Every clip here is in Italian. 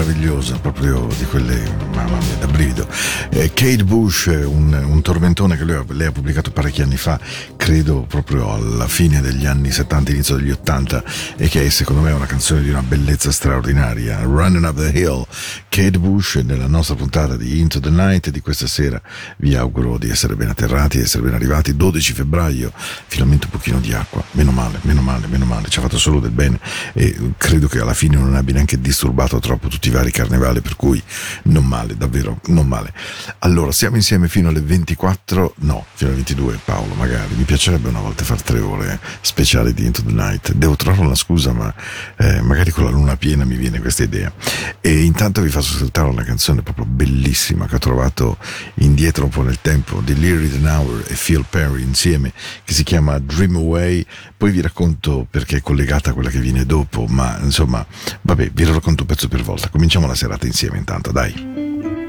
meravigliosa, proprio di quelle, mamma mia, da brivido. Eh, Kate Bush, un, un tormentone che ha, lei ha pubblicato parecchi anni fa, credo proprio alla fine degli anni 70, inizio degli 80, e che è secondo me una canzone di una bellezza straordinaria. Running Up the Hill, Kate Bush, nella nostra puntata di Into the Night di questa sera vi auguro di essere ben atterrati, di essere ben arrivati. 12 febbraio, finalmente un pochino di acqua, meno male, meno male, meno male, ci ha fatto solo del bene e credo che alla fine non abbia neanche disturbato troppo tutti i vari carnevali, per cui non male, davvero non male. Allora, siamo insieme fino alle 24, no, fino alle 22 Paolo, magari, mi piacerebbe una volta fare tre ore speciali di Into the Night, devo trovare una scusa ma eh, magari con la luna piena mi viene questa idea. E intanto vi faccio ascoltare una canzone proprio bellissima che ho trovato indietro un po' nel tempo di Leary Denauer e Phil Perry insieme, che si chiama Dream Away, poi vi racconto perché è collegata a quella che viene dopo, ma insomma, vabbè, vi racconto un pezzo per volta. Cominciamo la serata insieme intanto, dai.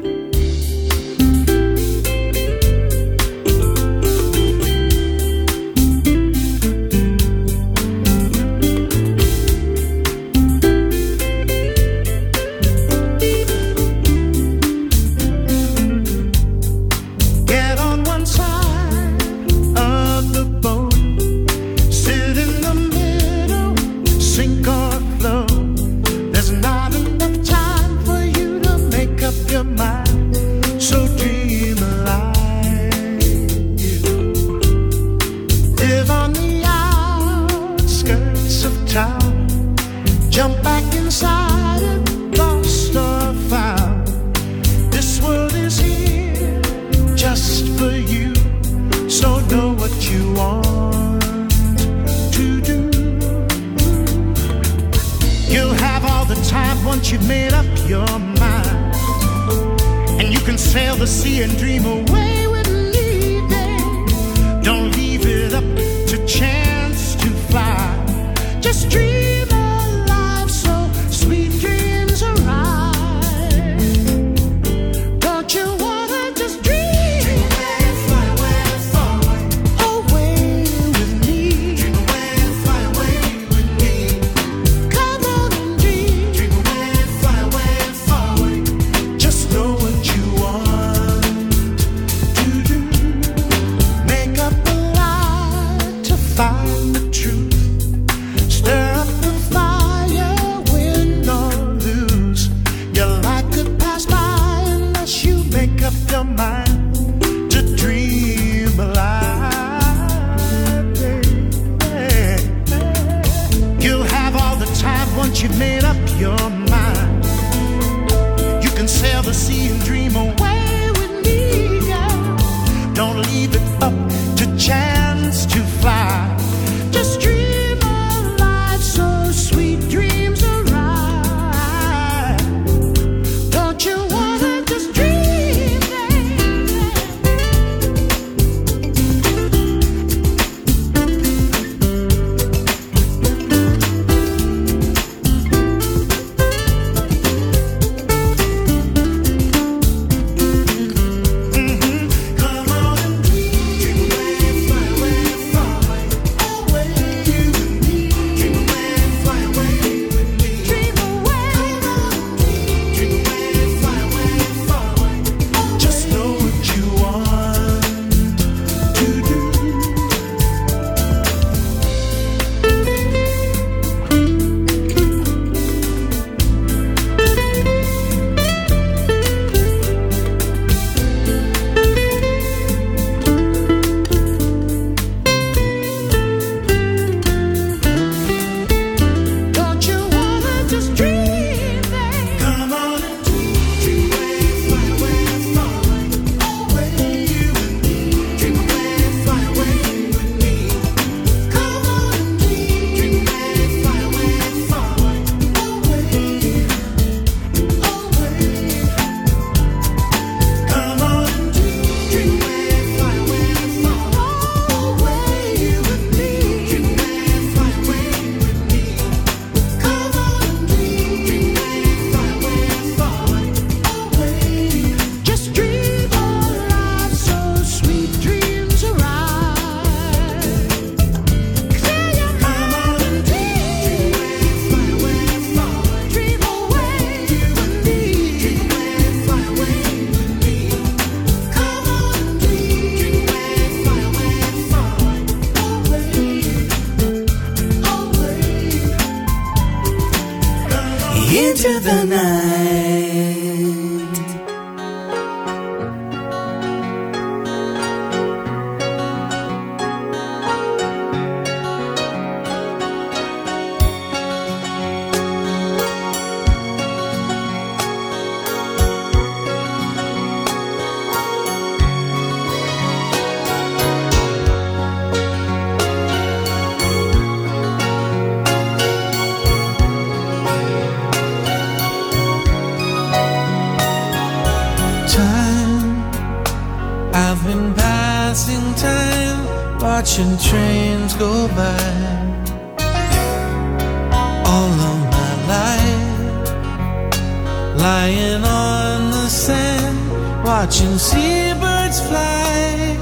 Lying on the sand watching seabirds fly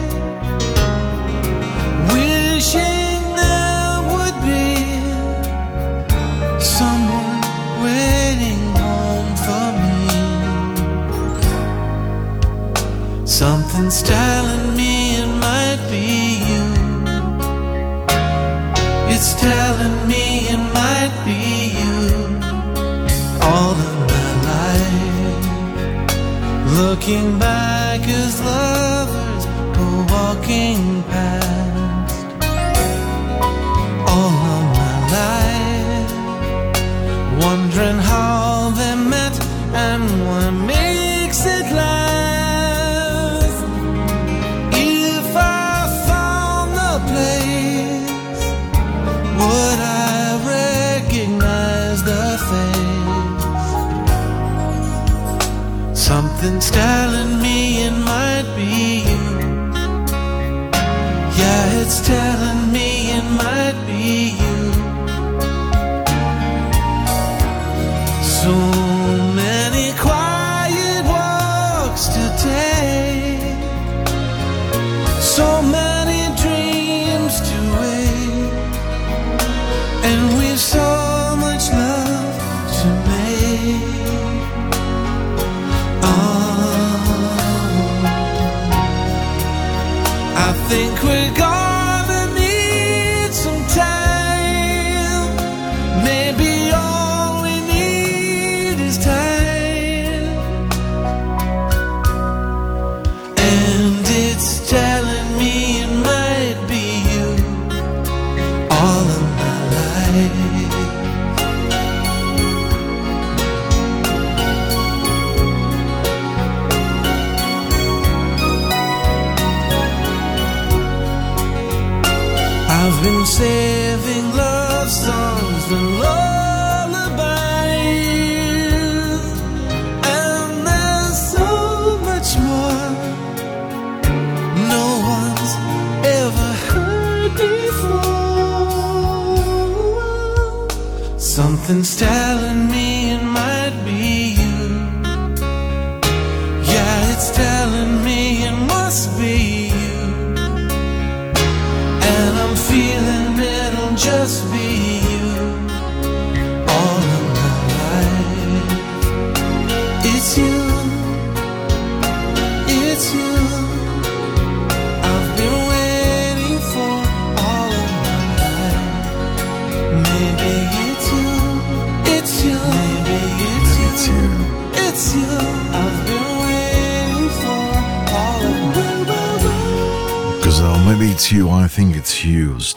wishing there would be someone waiting home for me something's telling me it might be you. it's telling me it might be Looking back as lovers go walking past. All of my life, wondering how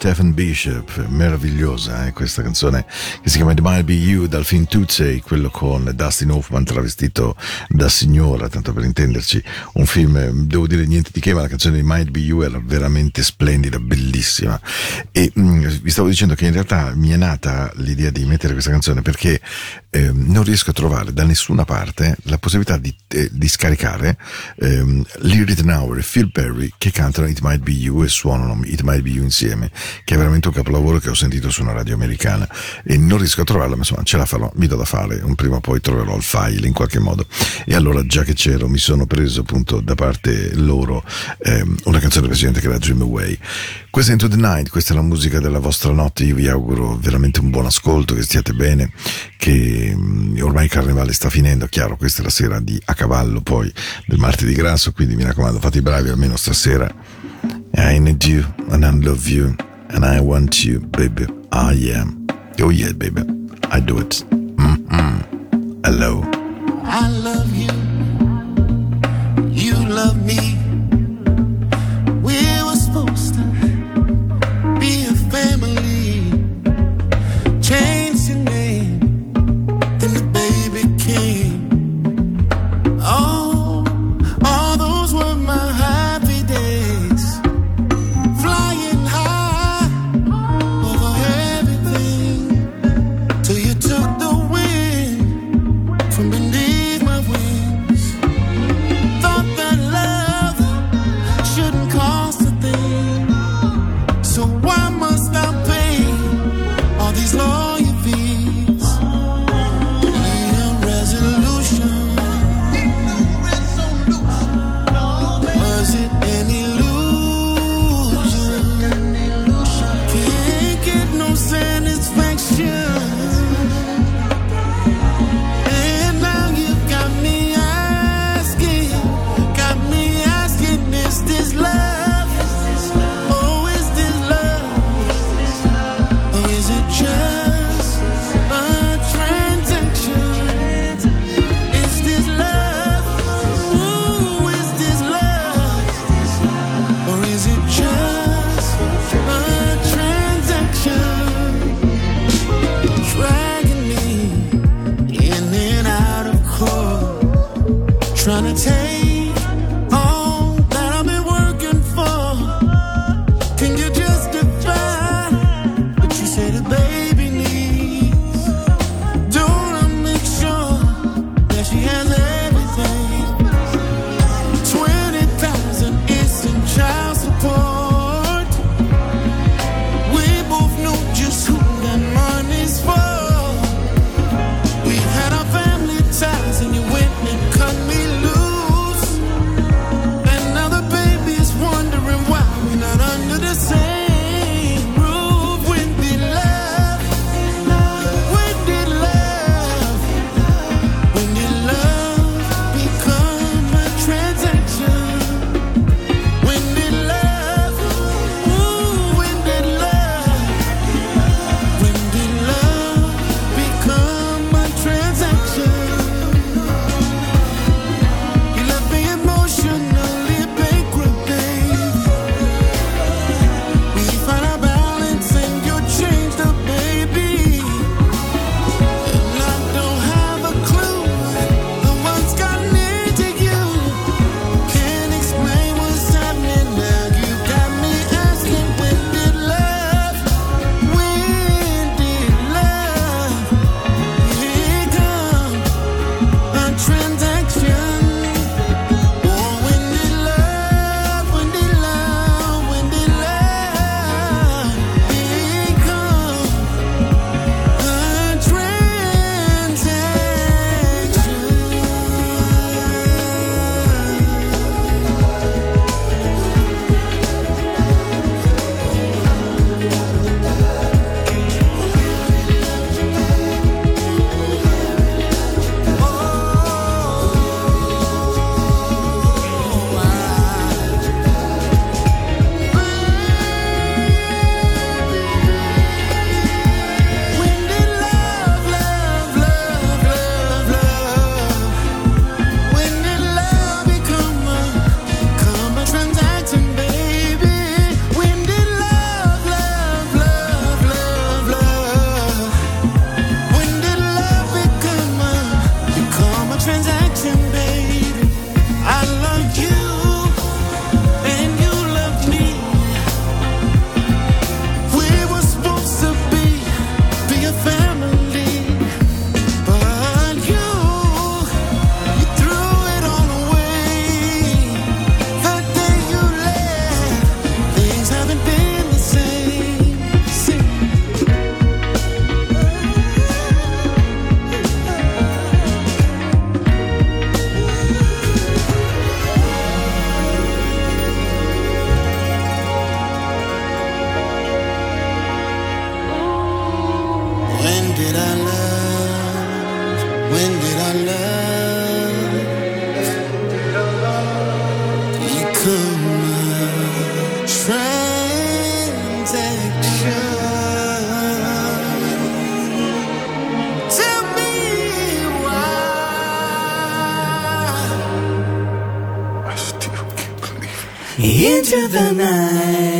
Stephen Bishop, meravigliosa eh, questa canzone che si chiama It Might Be You dal film Tootsie, quello con Dustin Hoffman travestito da signora, tanto per intenderci. Un film, devo dire niente di che, ma la canzone di Might Be You era veramente splendida, bellissima. E mh, vi stavo dicendo che in realtà mi è nata l'idea di mettere questa canzone perché eh, non riesco a trovare da nessuna parte la possibilità di, eh, di scaricare ehm, Lee Ritenour e Phil Perry che cantano It Might Be You e suonano It Might Be You insieme, che è veramente un capolavoro che ho sentito su una radio americana e non riesco a trovarla, ma insomma ce la farò, mi do da fare, un prima o poi troverò il file in qualche modo. E allora già che c'ero mi sono preso appunto da parte loro ehm, una canzone precedente che era Dream Away. Questa è Into the Night, questa è la musica della vostra notte, io vi auguro veramente un buon ascolto, che stiate bene, che mm, ormai il carnevale sta finendo, chiaro, questa è la sera di a cavallo poi del martedì grasso, quindi mi raccomando fate i bravi almeno stasera. I need you and I love you and I want you, baby. I am. Oh yeah, baby. I do it. Mhm. Hello. I love you. You love me. Night.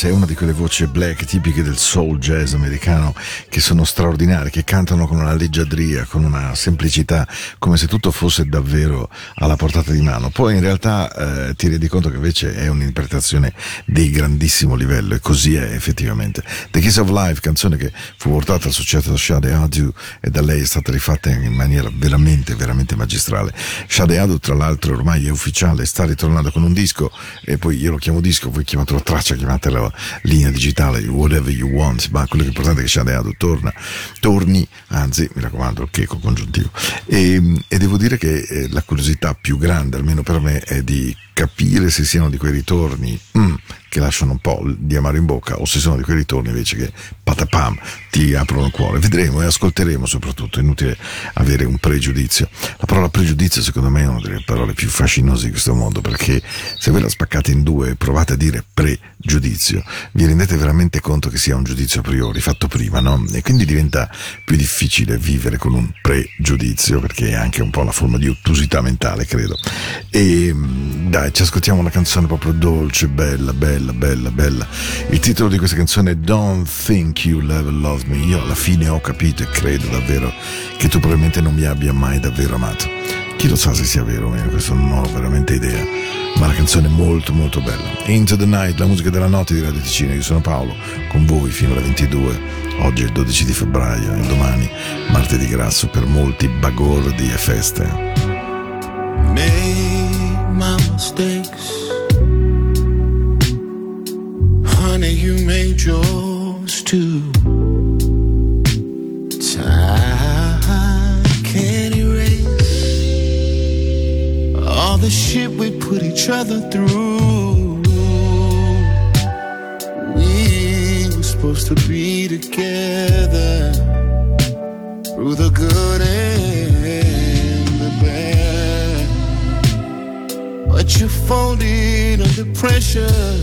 Miles è una di quelle voci black tipiche del soul jazz americano che sono straordinarie, che cantano con una leggiadria, con una semplicità, come se tutto fosse davvero alla portata di mano. Poi in realtà eh, ti rendi conto che invece è un'interpretazione di grandissimo livello e così è effettivamente. The Kiss of Life, canzone che fu portata al successo da Shade Adu e da lei è stata rifatta in maniera veramente, veramente magistrale. Shade Adu tra l'altro ormai è ufficiale, sta ritornando con un disco e poi io lo chiamo disco, voi chiamatelo traccia, linea digitale, whatever you want, ma quello che è importante è che Shade Adu torna, torni, anzi mi raccomando, il checo congiuntivo. E, e devo dire che eh, la curiosità più grande, almeno per me, è di capire se siano di quei ritorni mm, che lasciano un po' di amaro in bocca o se sono di quei ritorni invece che patapam ti aprono il cuore. Vedremo e ascolteremo soprattutto, è inutile avere un pregiudizio. La parola pregiudizio secondo me è una delle parole più fascinose di questo mondo perché se voi la spaccate in due e provate a dire pregiudizio, vi rendete veramente conto che sia un giudizio a priori, fatto prima, no? E quindi diventa più difficile vivere con un pregiudizio perché è anche un po' una forma di ottusità mentale, credo. E dai, ci ascoltiamo una canzone proprio dolce, bella, bella, bella, bella. Il titolo di questa canzone è Don't Think You'll Ever Love Me. Io alla fine ho capito e credo davvero che tu probabilmente non mi abbia mai davvero amato. Chi lo sa se sia vero o meno, questo non ho veramente idea. Ma la canzone è molto molto bella. Into the Night, la musica della notte di Radio Ticino. Io sono Paolo, con voi fino alle 22. Oggi è il 12 di febbraio e domani, martedì grasso, per molti bagordi e feste. made my mistakes. Honey, you made yours too. Time can't erase all the shit we put each other through. We were supposed to be together through the good and the bad. But you folded under pressure,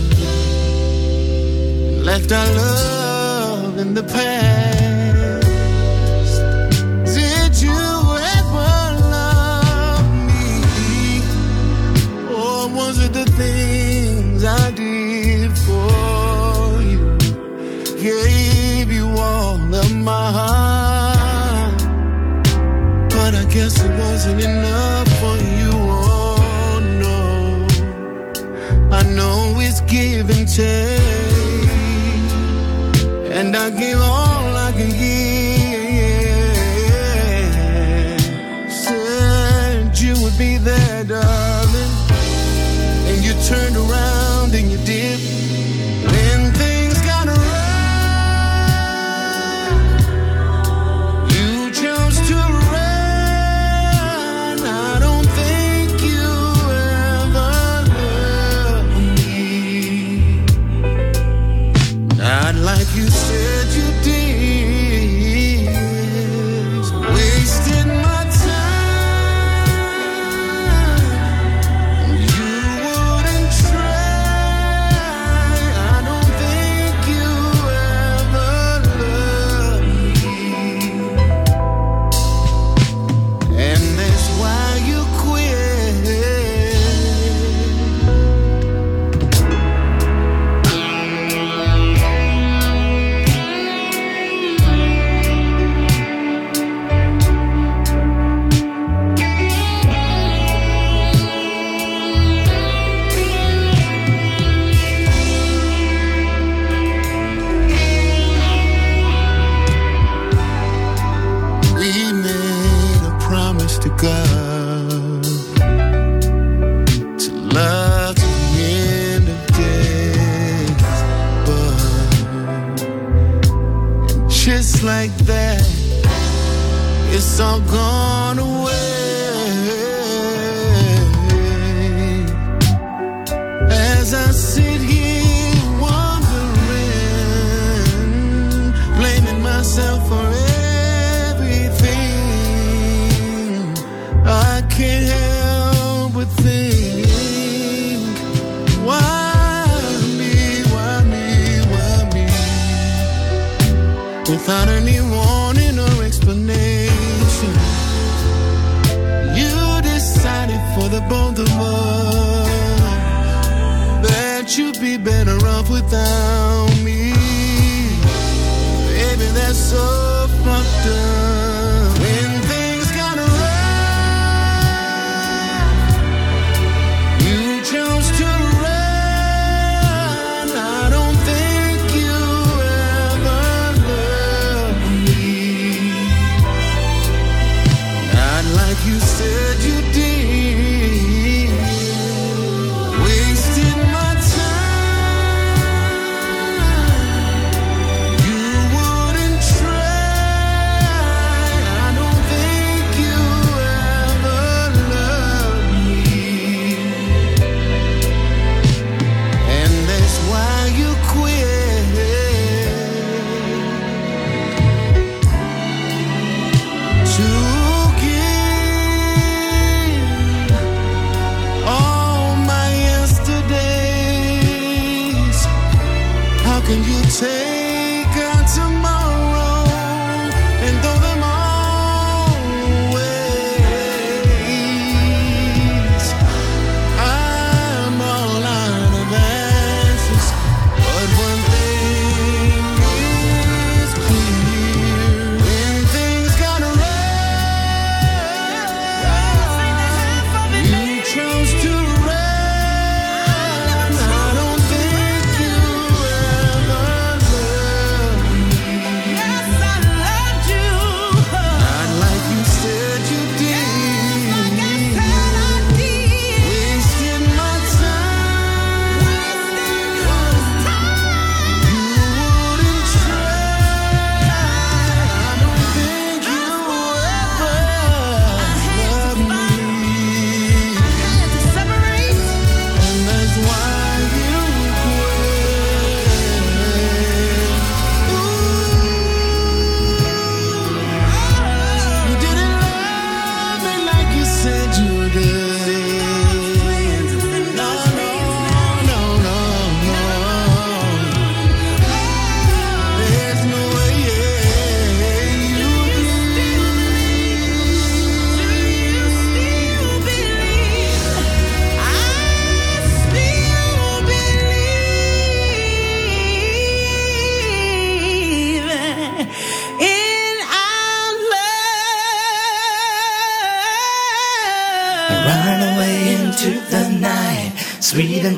left our love in the past. Did you ever love me? Or was it the things I did for you? Gave you all of my heart. But I guess it wasn't enough for you. Oh no. I know it's give and take. And I give all you said you did.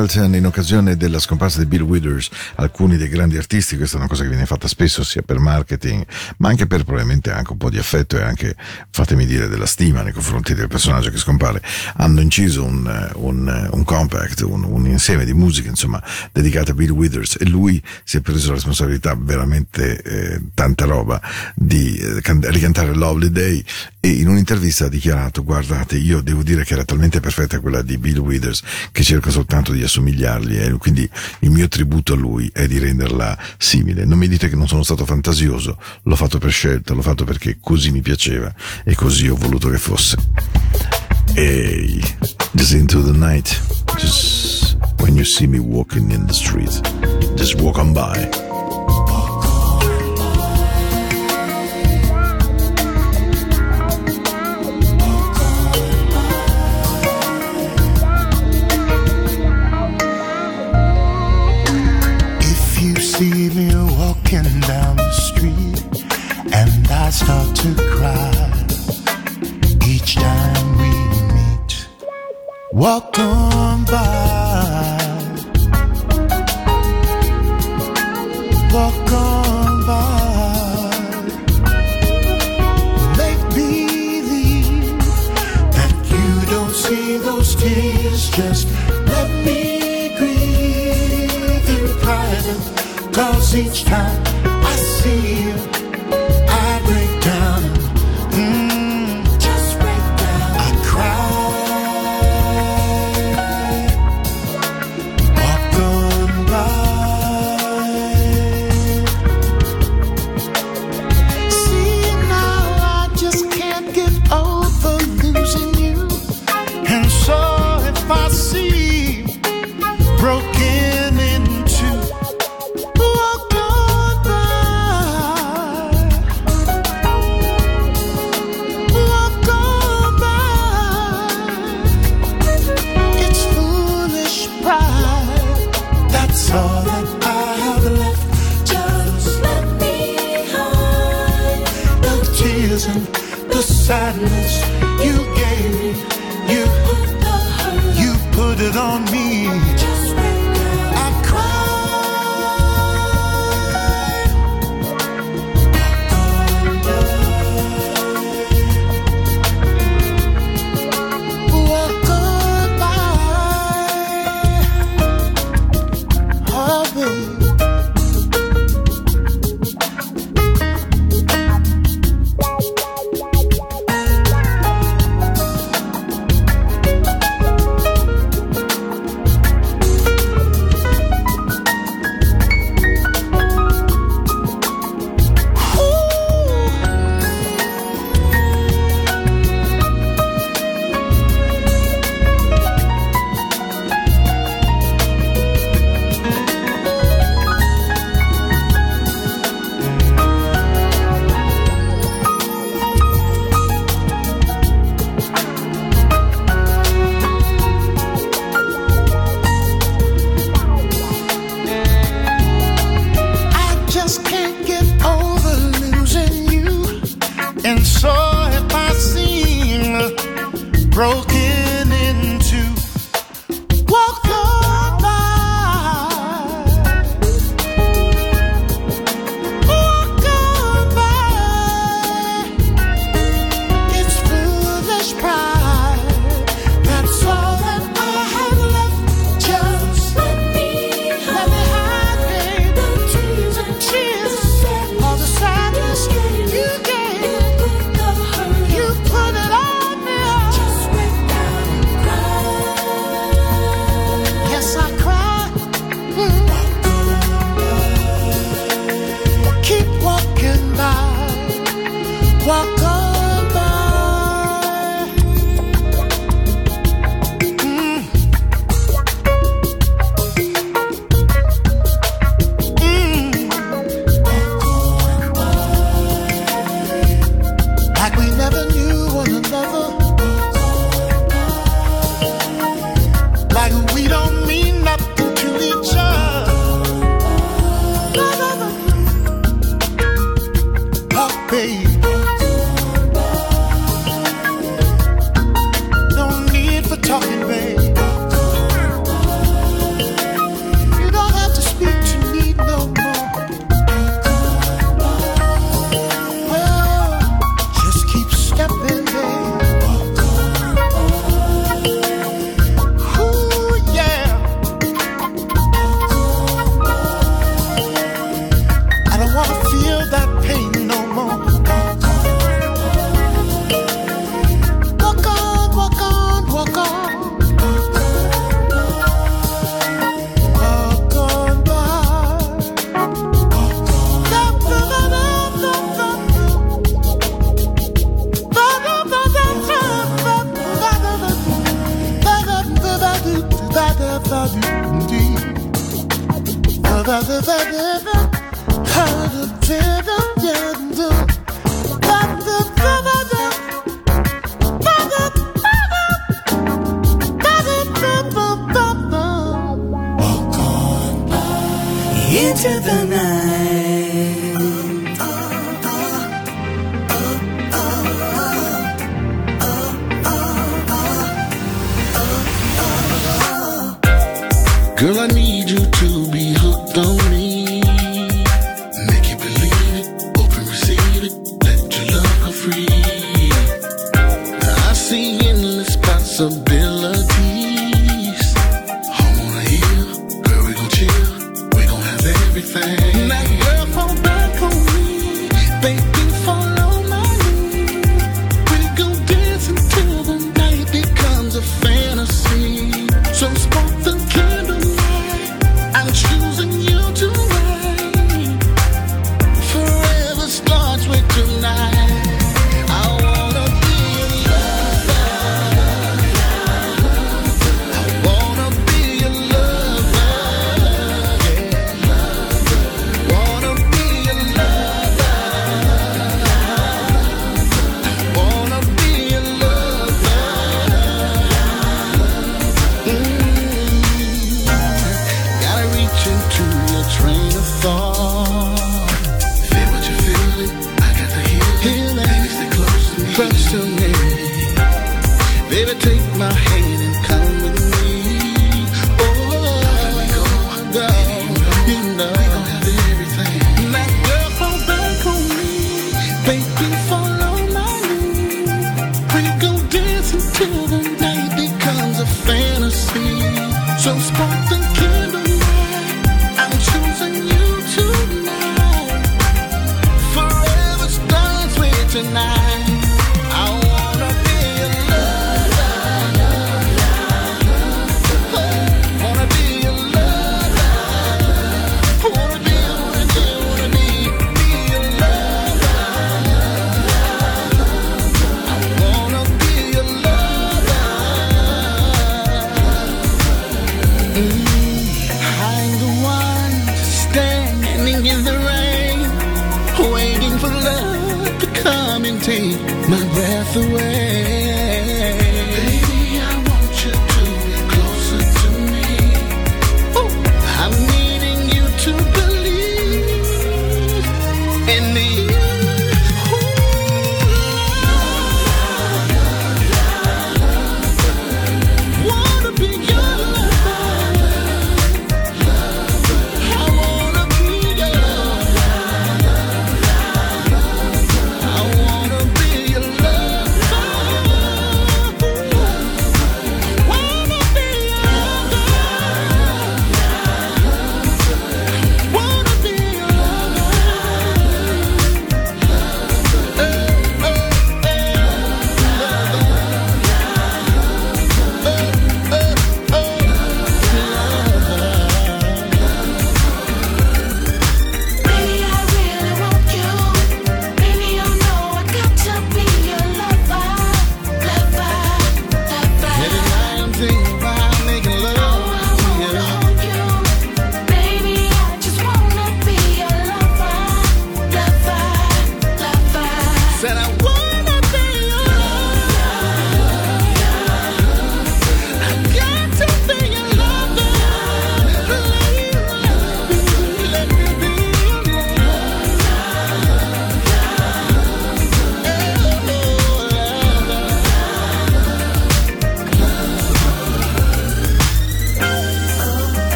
Hamilton in occasione della scomparsa di Bill Withers, alcuni dei grandi artisti, questa è una cosa che viene fatta spesso sia per marketing, ma anche per probabilmente anche un po' di affetto e anche, fatemi dire, della stima nei confronti del personaggio che scompare, hanno inciso un, un, un compact, un, un, insieme di musiche, insomma, dedicate a Bill Withers e lui si è preso la responsabilità veramente eh, tanta roba di eh, ricantare Lovely Day e in un'intervista ha dichiarato, guardate, io devo dire che era talmente perfetta quella di Bill Withers che cerco soltanto di assomigliargli e quindi il mio tributo a lui è di renderla simile. Non mi dite che non sono stato fantasioso, l'ho fatto per scelta, l'ho fatto perché così mi piaceva e così ho voluto che fosse. Hey, just into the night, just when you see me walking in the street, just walk on by. See me walking down the street and I start to cry each time we meet, walk on by. much time.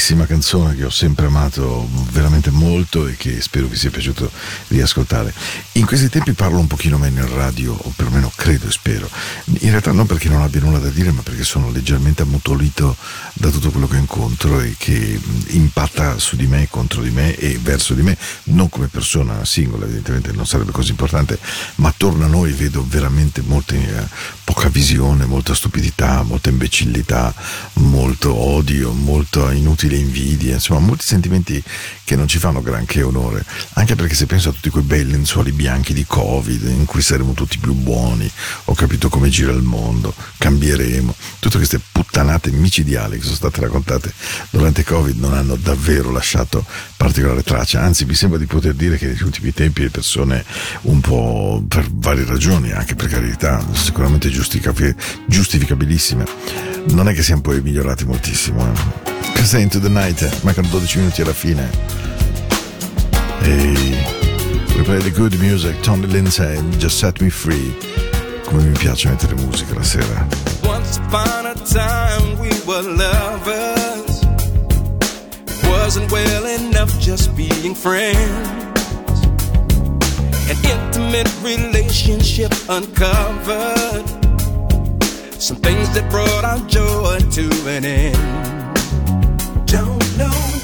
Bellissima canzone che ho sempre amato veramente molto e che spero vi sia piaciuto riascoltare. In questi tempi parlo un pochino meno in radio, o perlomeno credo e spero. In realtà non perché non abbia nulla da dire, ma perché sono leggermente ammutolito da tutto quello che incontro e che impatta su di me, contro di me e verso di me, non come persona singola, evidentemente non sarebbe così importante, ma attorno a noi vedo veramente molte, eh, poca visione, molta stupidità, molta imbecillità, molto odio, molta inutile invidia, insomma molti sentimenti che non ci fanno granché onore, anche perché se penso a tutti quei bei lenzuoli bianchi di Covid in cui saremo tutti più buoni, ho capito come gira il mondo, cambieremo, tutte queste puttanate micidiali che sono state raccontate durante Covid non hanno davvero lasciato particolare traccia, anzi mi sembra di poter dire che negli ultimi tempi le persone un po' per varie ragioni, anche per carità, sicuramente giustificabi- giustificabilissime, non è che siamo poi migliorati moltissimo. Eh. Questa è Into the Night, mancano 12 minuti alla fine. E we play the good music, Tony Lindsay, Just Set Me Free. Come mi piace mettere musica la sera. Once upon a time we were lovers. Wasn't well enough just being friends. An intimate relationship uncovered. Some things that brought our joy to an end. Don't know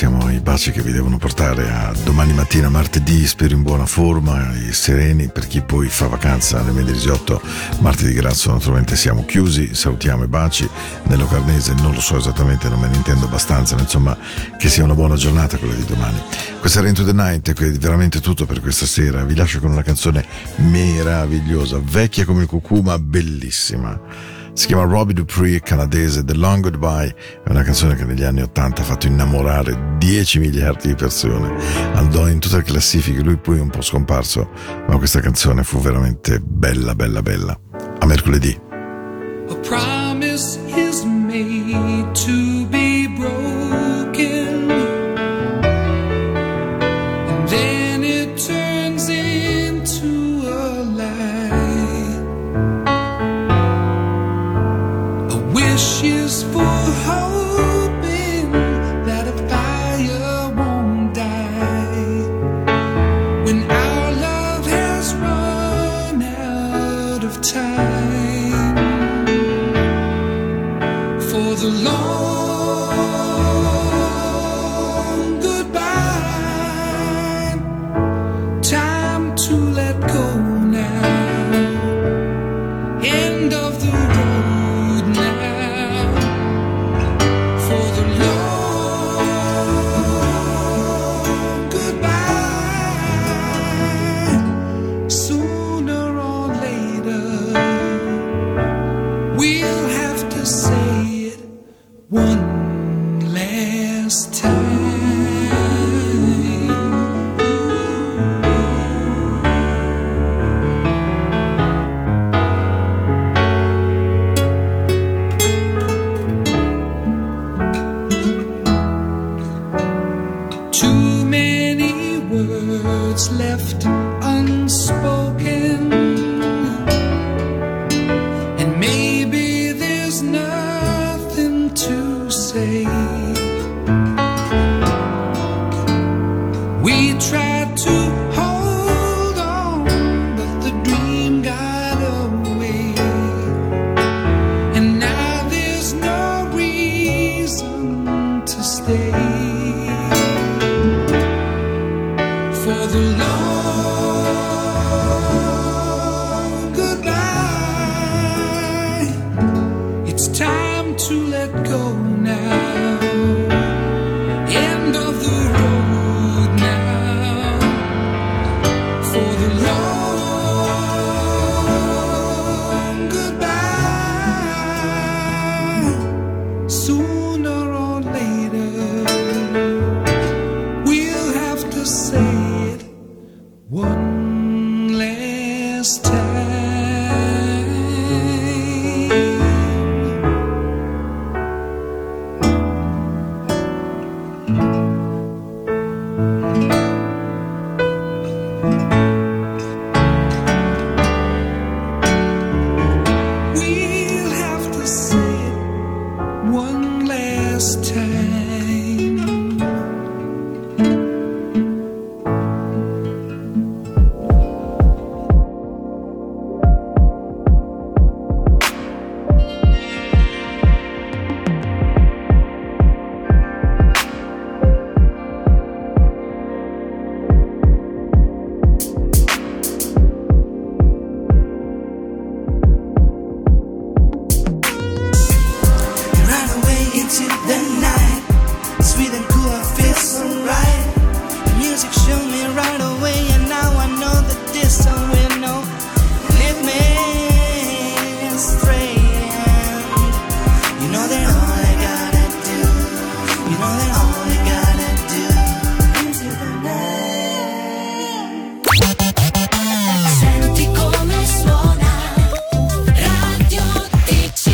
siamo i baci che vi devono portare a domani mattina, martedì, spero in buona forma e sereni per chi poi fa vacanza alle 18, martedì grasso naturalmente siamo chiusi, salutiamo i baci, nello carnese non lo so esattamente, non me ne intendo abbastanza, ma insomma che sia una buona giornata quella di domani. Questa era Into the Night, è veramente tutto per questa sera, vi lascio con una canzone meravigliosa, vecchia come il cucù ma bellissima. Si chiama Robbie Dupree, canadese, The Long Goodbye, è una canzone che negli anni 80 ha fatto innamorare 10 miliardi di persone. Andò in tutte le classifiche, lui poi è un po' scomparso, ma questa canzone fu veramente bella, bella, bella. A mercoledì. alone